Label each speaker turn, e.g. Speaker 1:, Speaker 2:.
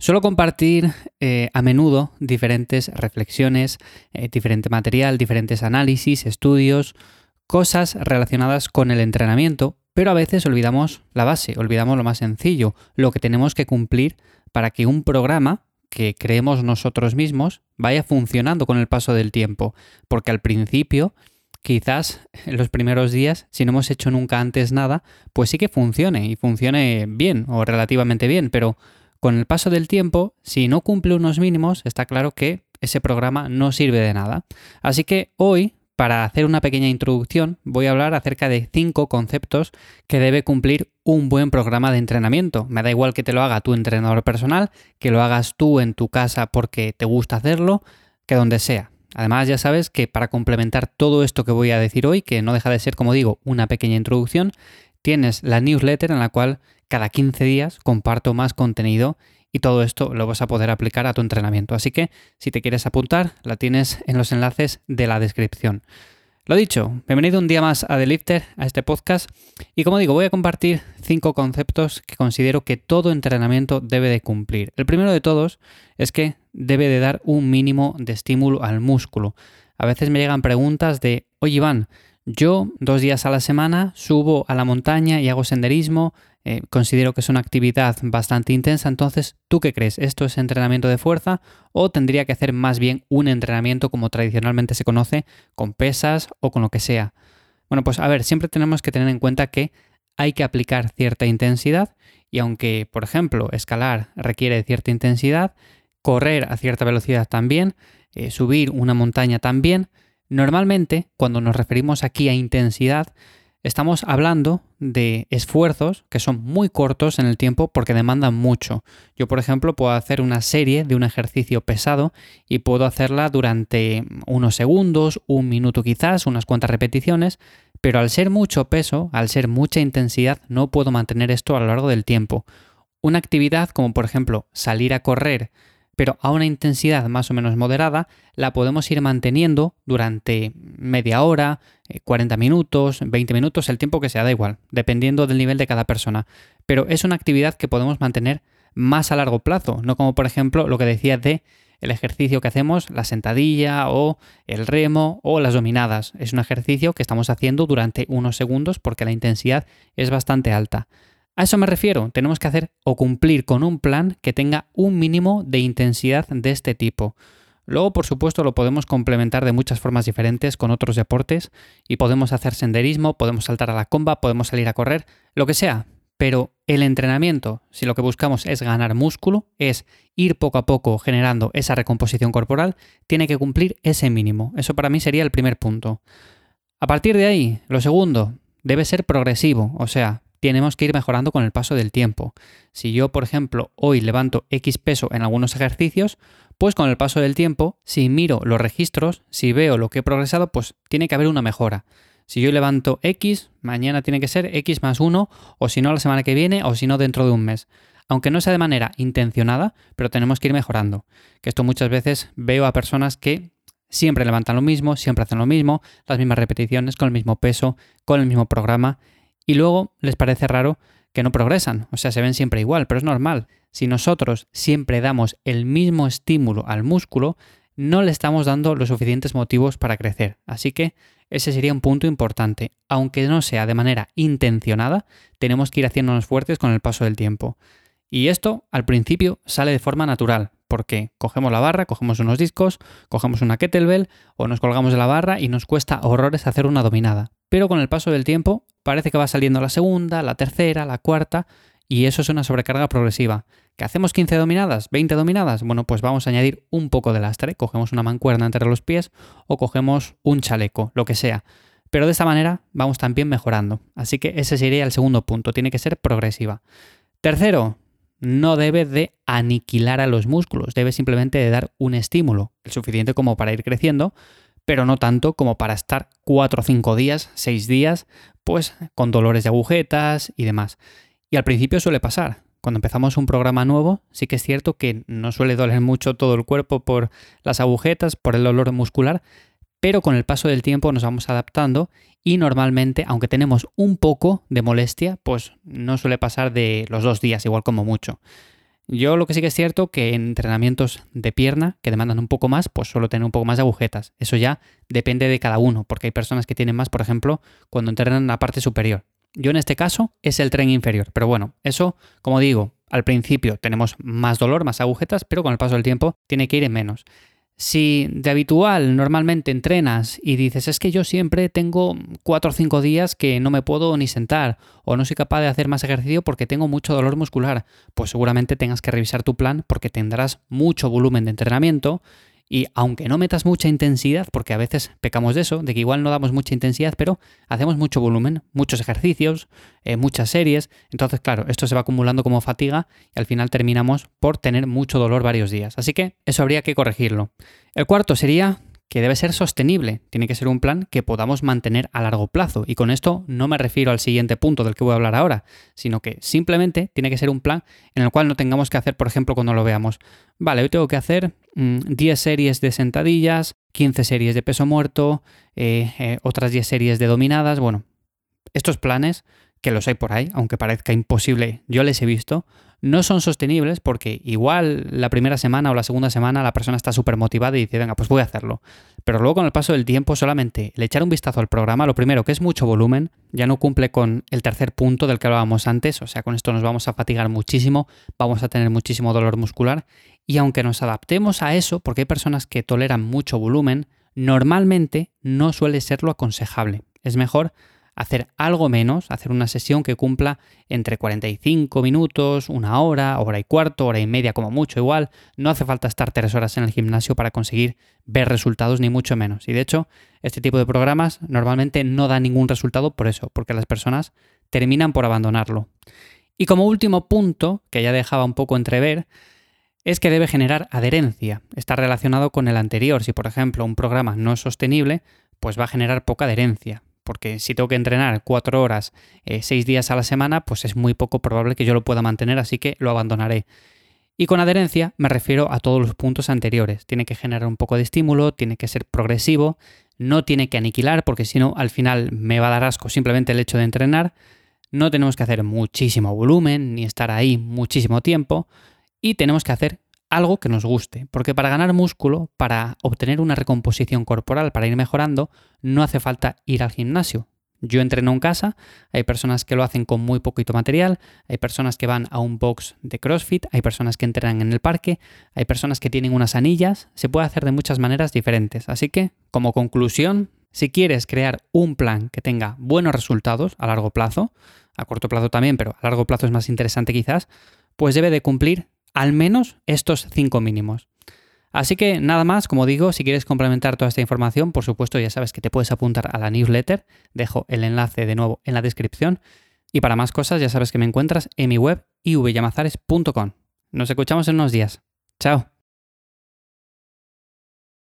Speaker 1: Suelo compartir eh, a menudo diferentes reflexiones, eh, diferente material, diferentes análisis, estudios, cosas relacionadas con el entrenamiento, pero a veces olvidamos la base, olvidamos lo más sencillo, lo que tenemos que cumplir para que un programa que creemos nosotros mismos vaya funcionando con el paso del tiempo, porque al principio quizás en los primeros días, si no hemos hecho nunca antes nada, pues sí que funcione y funcione bien o relativamente bien, pero con el paso del tiempo, si no cumple unos mínimos, está claro que ese programa no sirve de nada. Así que hoy, para hacer una pequeña introducción, voy a hablar acerca de cinco conceptos que debe cumplir un buen programa de entrenamiento. Me da igual que te lo haga tu entrenador personal, que lo hagas tú en tu casa porque te gusta hacerlo, que donde sea. Además, ya sabes que para complementar todo esto que voy a decir hoy, que no deja de ser, como digo, una pequeña introducción, tienes la newsletter en la cual cada 15 días comparto más contenido y todo esto lo vas a poder aplicar a tu entrenamiento. Así que si te quieres apuntar, la tienes en los enlaces de la descripción. Lo dicho, bienvenido un día más a The Lifter, a este podcast. Y como digo, voy a compartir cinco conceptos que considero que todo entrenamiento debe de cumplir. El primero de todos es que debe de dar un mínimo de estímulo al músculo. A veces me llegan preguntas de, oye Iván, yo dos días a la semana subo a la montaña y hago senderismo, eh, considero que es una actividad bastante intensa, entonces, ¿tú qué crees? ¿Esto es entrenamiento de fuerza o tendría que hacer más bien un entrenamiento como tradicionalmente se conoce, con pesas o con lo que sea? Bueno, pues a ver, siempre tenemos que tener en cuenta que hay que aplicar cierta intensidad y aunque, por ejemplo, escalar requiere cierta intensidad, correr a cierta velocidad también, eh, subir una montaña también, normalmente cuando nos referimos aquí a intensidad, Estamos hablando de esfuerzos que son muy cortos en el tiempo porque demandan mucho. Yo, por ejemplo, puedo hacer una serie de un ejercicio pesado y puedo hacerla durante unos segundos, un minuto quizás, unas cuantas repeticiones, pero al ser mucho peso, al ser mucha intensidad, no puedo mantener esto a lo largo del tiempo. Una actividad como por ejemplo salir a correr pero a una intensidad más o menos moderada, la podemos ir manteniendo durante media hora, 40 eh, minutos, 20 minutos, el tiempo que sea, da igual, dependiendo del nivel de cada persona. Pero es una actividad que podemos mantener más a largo plazo, no como por ejemplo lo que decía de el ejercicio que hacemos, la sentadilla o el remo o las dominadas. Es un ejercicio que estamos haciendo durante unos segundos porque la intensidad es bastante alta. A eso me refiero, tenemos que hacer o cumplir con un plan que tenga un mínimo de intensidad de este tipo. Luego, por supuesto, lo podemos complementar de muchas formas diferentes con otros deportes y podemos hacer senderismo, podemos saltar a la comba, podemos salir a correr, lo que sea. Pero el entrenamiento, si lo que buscamos es ganar músculo, es ir poco a poco generando esa recomposición corporal, tiene que cumplir ese mínimo. Eso para mí sería el primer punto. A partir de ahí, lo segundo, debe ser progresivo, o sea, tenemos que ir mejorando con el paso del tiempo. Si yo, por ejemplo, hoy levanto X peso en algunos ejercicios, pues con el paso del tiempo, si miro los registros, si veo lo que he progresado, pues tiene que haber una mejora. Si yo levanto X, mañana tiene que ser X más 1, o si no la semana que viene, o si no dentro de un mes. Aunque no sea de manera intencionada, pero tenemos que ir mejorando. Que esto muchas veces veo a personas que siempre levantan lo mismo, siempre hacen lo mismo, las mismas repeticiones, con el mismo peso, con el mismo programa, y luego les parece raro que no progresan, o sea, se ven siempre igual, pero es normal. Si nosotros siempre damos el mismo estímulo al músculo, no le estamos dando los suficientes motivos para crecer. Así que ese sería un punto importante. Aunque no sea de manera intencionada, tenemos que ir haciéndonos fuertes con el paso del tiempo. Y esto al principio sale de forma natural, porque cogemos la barra, cogemos unos discos, cogemos una kettlebell o nos colgamos de la barra y nos cuesta horrores hacer una dominada. Pero con el paso del tiempo parece que va saliendo la segunda, la tercera, la cuarta, y eso es una sobrecarga progresiva. ¿Que hacemos 15 dominadas? ¿20 dominadas? Bueno, pues vamos a añadir un poco de lastre. Cogemos una mancuerna entre los pies o cogemos un chaleco, lo que sea. Pero de esta manera vamos también mejorando. Así que ese sería el segundo punto, tiene que ser progresiva. Tercero, no debe de aniquilar a los músculos, debe simplemente de dar un estímulo, el suficiente como para ir creciendo, pero no tanto como para estar 4 o 5 días, 6 días, pues con dolores de agujetas y demás. Y al principio suele pasar. Cuando empezamos un programa nuevo, sí que es cierto que no suele doler mucho todo el cuerpo por las agujetas, por el dolor muscular, pero con el paso del tiempo nos vamos adaptando y normalmente, aunque tenemos un poco de molestia, pues no suele pasar de los dos días, igual como mucho. Yo lo que sí que es cierto que en entrenamientos de pierna que demandan un poco más, pues suelo tener un poco más de agujetas. Eso ya depende de cada uno, porque hay personas que tienen más, por ejemplo, cuando entrenan la parte superior. Yo en este caso es el tren inferior, pero bueno, eso, como digo, al principio tenemos más dolor, más agujetas, pero con el paso del tiempo tiene que ir en menos. Si de habitual normalmente entrenas y dices es que yo siempre tengo 4 o 5 días que no me puedo ni sentar o no soy capaz de hacer más ejercicio porque tengo mucho dolor muscular, pues seguramente tengas que revisar tu plan porque tendrás mucho volumen de entrenamiento y aunque no metas mucha intensidad, porque a veces pecamos de eso, de que igual no damos mucha intensidad, pero hacemos mucho volumen, muchos ejercicios, eh, muchas series, entonces claro, esto se va acumulando como fatiga y al final terminamos por tener mucho dolor varios días. Así que eso habría que corregirlo. El cuarto sería que debe ser sostenible, tiene que ser un plan que podamos mantener a largo plazo. Y con esto no me refiero al siguiente punto del que voy a hablar ahora, sino que simplemente tiene que ser un plan en el cual no tengamos que hacer, por ejemplo, cuando lo veamos, vale, hoy tengo que hacer 10 mm, series de sentadillas, 15 series de peso muerto, eh, eh, otras 10 series de dominadas. Bueno, estos planes, que los hay por ahí, aunque parezca imposible, yo les he visto, no son sostenibles porque igual la primera semana o la segunda semana la persona está súper motivada y dice, venga, pues voy a hacerlo. Pero luego con el paso del tiempo solamente le echar un vistazo al programa, lo primero que es mucho volumen, ya no cumple con el tercer punto del que hablábamos antes, o sea, con esto nos vamos a fatigar muchísimo, vamos a tener muchísimo dolor muscular y aunque nos adaptemos a eso, porque hay personas que toleran mucho volumen, normalmente no suele ser lo aconsejable. Es mejor hacer algo menos, hacer una sesión que cumpla entre 45 minutos, una hora, hora y cuarto, hora y media como mucho igual. No hace falta estar tres horas en el gimnasio para conseguir ver resultados, ni mucho menos. Y de hecho, este tipo de programas normalmente no da ningún resultado por eso, porque las personas terminan por abandonarlo. Y como último punto, que ya dejaba un poco entrever, es que debe generar adherencia. Está relacionado con el anterior. Si, por ejemplo, un programa no es sostenible, pues va a generar poca adherencia porque si tengo que entrenar cuatro horas, eh, seis días a la semana, pues es muy poco probable que yo lo pueda mantener, así que lo abandonaré. Y con adherencia me refiero a todos los puntos anteriores. Tiene que generar un poco de estímulo, tiene que ser progresivo, no tiene que aniquilar, porque si no, al final me va a dar asco simplemente el hecho de entrenar. No tenemos que hacer muchísimo volumen, ni estar ahí muchísimo tiempo, y tenemos que hacer algo que nos guste, porque para ganar músculo, para obtener una recomposición corporal, para ir mejorando, no hace falta ir al gimnasio. Yo entreno en casa, hay personas que lo hacen con muy poquito material, hay personas que van a un box de CrossFit, hay personas que entrenan en el parque, hay personas que tienen unas anillas, se puede hacer de muchas maneras diferentes. Así que, como conclusión, si quieres crear un plan que tenga buenos resultados a largo plazo, a corto plazo también, pero a largo plazo es más interesante quizás, pues debe de cumplir al menos estos cinco mínimos. Así que nada más, como digo, si quieres complementar toda esta información, por supuesto ya sabes que te puedes apuntar a la newsletter, dejo el enlace de nuevo en la descripción. Y para más cosas ya sabes que me encuentras en mi web ivyamazares.com. Nos escuchamos en unos días. Chao.